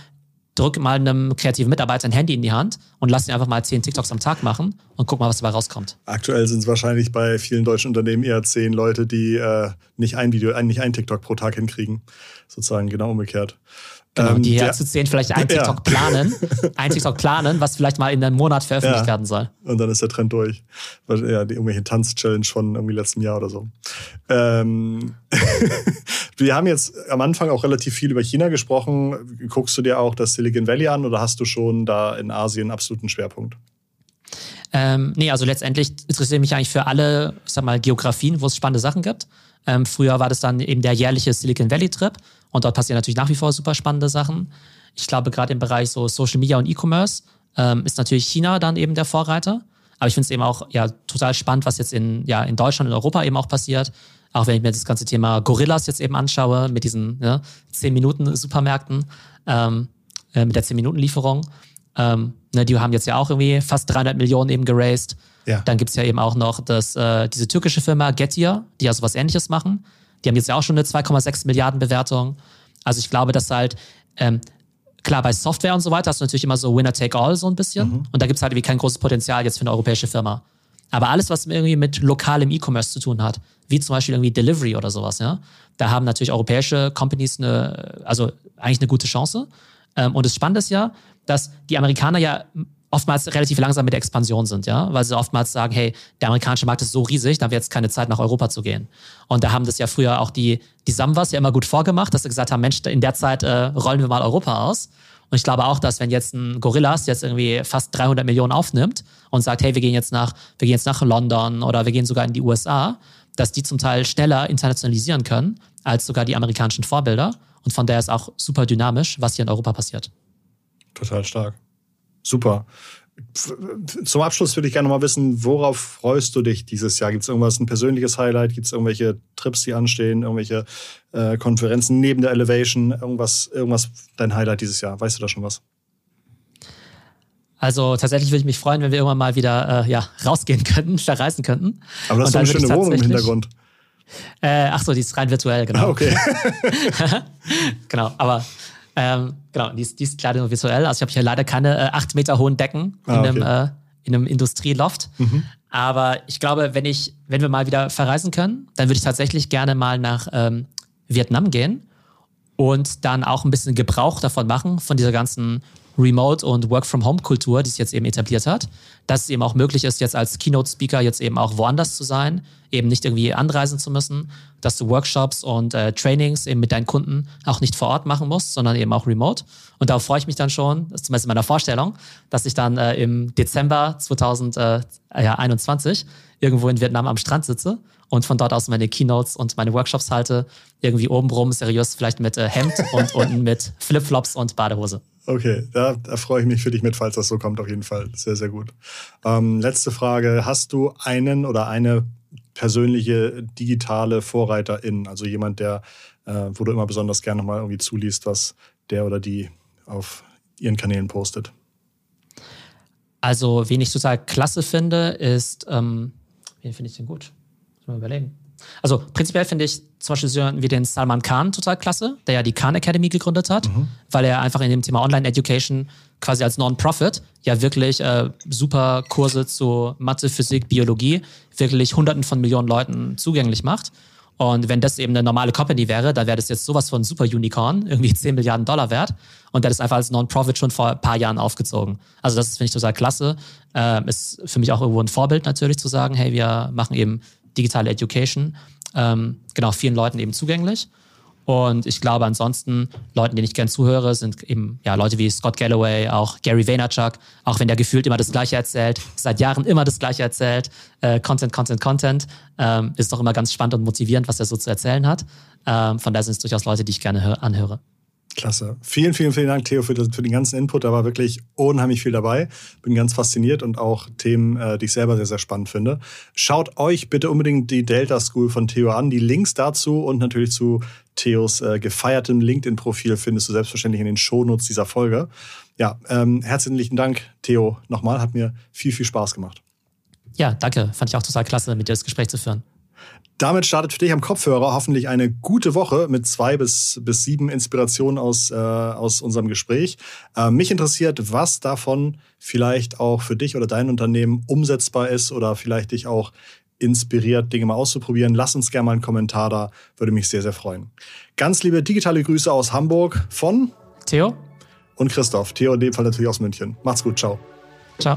[SPEAKER 1] drück mal einem kreativen Mitarbeiter ein Handy in die Hand und lass ihn einfach mal zehn TikToks am Tag machen und guck mal, was dabei rauskommt.
[SPEAKER 2] Aktuell sind es wahrscheinlich bei vielen deutschen Unternehmen eher zehn Leute, die äh, nicht ein Video, nicht ein TikTok pro Tag hinkriegen. Sozusagen genau umgekehrt.
[SPEAKER 1] Genau, ähm, die her zu zehn vielleicht ein <laughs> TikTok ja. planen, ein TikTok planen, was vielleicht mal in einem Monat veröffentlicht ja. werden soll.
[SPEAKER 2] Und dann ist der Trend durch. Ja, die irgendwelche Tanz-Challenge von irgendwie letztem Jahr oder so. Ähm, <laughs> wir haben jetzt am Anfang auch relativ viel über China gesprochen. Guckst du dir auch das Silicon Valley an oder hast du schon da in Asien einen absoluten Schwerpunkt?
[SPEAKER 1] Ähm, nee, also letztendlich interessiere ich mich eigentlich für alle, ich sag mal, Geografien, wo es spannende Sachen gibt. Ähm, früher war das dann eben der jährliche Silicon Valley Trip und dort passieren natürlich nach wie vor super spannende Sachen. Ich glaube, gerade im Bereich so Social Media und E-Commerce ähm, ist natürlich China dann eben der Vorreiter. Aber ich finde es eben auch ja, total spannend, was jetzt in, ja, in Deutschland und Europa eben auch passiert. Auch wenn ich mir das ganze Thema Gorillas jetzt eben anschaue, mit diesen ja, 10-Minuten-Supermärkten, ähm, äh, mit der 10-Minuten-Lieferung. Ähm, ne, die haben jetzt ja auch irgendwie fast 300 Millionen eben geraced. Ja. Dann gibt es ja eben auch noch das, äh, diese türkische Firma Getir, die ja sowas ähnliches machen. Die haben jetzt ja auch schon eine 2,6 Milliarden Bewertung. Also ich glaube, dass halt, ähm, klar, bei Software und so weiter hast du natürlich immer so Winner take all so ein bisschen. Mhm. Und da gibt es halt irgendwie kein großes Potenzial jetzt für eine europäische Firma. Aber alles, was irgendwie mit lokalem E-Commerce zu tun hat, wie zum Beispiel irgendwie Delivery oder sowas, ja, da haben natürlich europäische Companies eine, also eigentlich eine gute Chance. Ähm, und das Spannende ist ja, dass die Amerikaner ja oftmals relativ langsam mit der Expansion sind, ja, weil sie oftmals sagen, hey, der amerikanische Markt ist so riesig, da haben wir jetzt keine Zeit nach Europa zu gehen. Und da haben das ja früher auch die die Samwas ja immer gut vorgemacht, dass sie gesagt haben, Mensch, in der Zeit äh, rollen wir mal Europa aus. Und ich glaube auch, dass wenn jetzt ein Gorillas jetzt irgendwie fast 300 Millionen aufnimmt und sagt, hey, wir gehen jetzt nach, wir gehen jetzt nach London oder wir gehen sogar in die USA, dass die zum Teil schneller internationalisieren können als sogar die amerikanischen Vorbilder. Und von daher ist auch super dynamisch, was hier in Europa passiert.
[SPEAKER 2] Total stark. Super. Zum Abschluss würde ich gerne mal wissen, worauf freust du dich dieses Jahr? Gibt es irgendwas, ein persönliches Highlight? Gibt es irgendwelche Trips, die anstehen? Irgendwelche äh, Konferenzen neben der Elevation? Irgendwas, irgendwas dein Highlight dieses Jahr? Weißt du da schon was?
[SPEAKER 1] Also tatsächlich würde ich mich freuen, wenn wir irgendwann mal wieder äh, ja, rausgehen könnten, <laughs> verreisen könnten.
[SPEAKER 2] Aber das ist eine schöne Wohnung im Hintergrund.
[SPEAKER 1] Äh, ach so, die ist rein virtuell, genau.
[SPEAKER 2] Ah, okay. <laughs>
[SPEAKER 1] genau, aber ähm, genau, die ist, die ist leider nur visuell. Also ich habe hier leider keine äh, acht Meter hohen Decken ah, in, okay. einem, äh, in einem Industrieloft. Mhm. Aber ich glaube, wenn ich, wenn wir mal wieder verreisen können, dann würde ich tatsächlich gerne mal nach ähm, Vietnam gehen und dann auch ein bisschen Gebrauch davon machen, von dieser ganzen Remote- und Work-from-Home-Kultur, die es jetzt eben etabliert hat, dass es eben auch möglich ist, jetzt als Keynote-Speaker jetzt eben auch woanders zu sein, eben nicht irgendwie anreisen zu müssen, dass du Workshops und äh, Trainings eben mit deinen Kunden auch nicht vor Ort machen musst, sondern eben auch remote. Und darauf freue ich mich dann schon, das ist zumindest in meiner Vorstellung, dass ich dann äh, im Dezember 2021 irgendwo in Vietnam am Strand sitze und von dort aus meine Keynotes und meine Workshops halte, irgendwie obenrum seriös vielleicht mit äh, Hemd <laughs> und unten mit Flipflops und Badehose.
[SPEAKER 2] Okay, da, da freue ich mich für dich mit, falls das so kommt, auf jeden Fall. Sehr, sehr gut. Ähm, letzte Frage. Hast du einen oder eine persönliche digitale Vorreiterin, also jemand, der, äh, wo du immer besonders gerne nochmal irgendwie zuliest, was der oder die auf ihren Kanälen postet?
[SPEAKER 1] Also, wen ich total klasse finde, ist, ähm, wen finde ich denn gut? Mal überlegen. Also prinzipiell finde ich zum Beispiel so wie den Salman Khan total klasse, der ja die Khan Academy gegründet hat, mhm. weil er einfach in dem Thema Online-Education quasi als Non-Profit ja wirklich äh, super Kurse zu Mathe, Physik, Biologie wirklich Hunderten von Millionen Leuten zugänglich macht. Und wenn das eben eine normale Company wäre, dann wäre das jetzt sowas von Super Unicorn, irgendwie 10 Milliarden Dollar wert. Und der ist einfach als Non-Profit schon vor ein paar Jahren aufgezogen. Also das finde ich total klasse. Ähm, ist für mich auch irgendwo ein Vorbild natürlich zu sagen, hey, wir machen eben digitale Education, ähm, genau, vielen Leuten eben zugänglich. Und ich glaube, ansonsten, Leuten, denen ich gern zuhöre, sind eben ja, Leute wie Scott Galloway, auch Gary Vaynerchuk, auch wenn der gefühlt immer das Gleiche erzählt, seit Jahren immer das Gleiche erzählt. Äh, Content, Content, Content. Ähm, ist doch immer ganz spannend und motivierend, was er so zu erzählen hat. Ähm, von daher sind es durchaus Leute, die ich gerne anhöre.
[SPEAKER 2] Klasse. Vielen, vielen, vielen Dank, Theo, für, für den ganzen Input. Da war wirklich unheimlich viel dabei. Bin ganz fasziniert und auch Themen, äh, die ich selber sehr, sehr spannend finde. Schaut euch bitte unbedingt die Delta School von Theo an. Die Links dazu und natürlich zu Theos äh, gefeiertem LinkedIn-Profil findest du selbstverständlich in den Shownotes dieser Folge. Ja, ähm, herzlichen Dank, Theo, nochmal. Hat mir viel, viel Spaß gemacht.
[SPEAKER 1] Ja, danke. Fand ich auch total klasse, mit dir das Gespräch zu führen.
[SPEAKER 2] Damit startet für dich am Kopfhörer hoffentlich eine gute Woche mit zwei bis, bis sieben Inspirationen aus, äh, aus unserem Gespräch. Äh, mich interessiert, was davon vielleicht auch für dich oder dein Unternehmen umsetzbar ist oder vielleicht dich auch inspiriert, Dinge mal auszuprobieren. Lass uns gerne mal einen Kommentar da, würde mich sehr, sehr freuen. Ganz liebe digitale Grüße aus Hamburg von
[SPEAKER 1] Theo
[SPEAKER 2] und Christoph. Theo in dem Fall natürlich aus München. Macht's gut, ciao.
[SPEAKER 1] Ciao.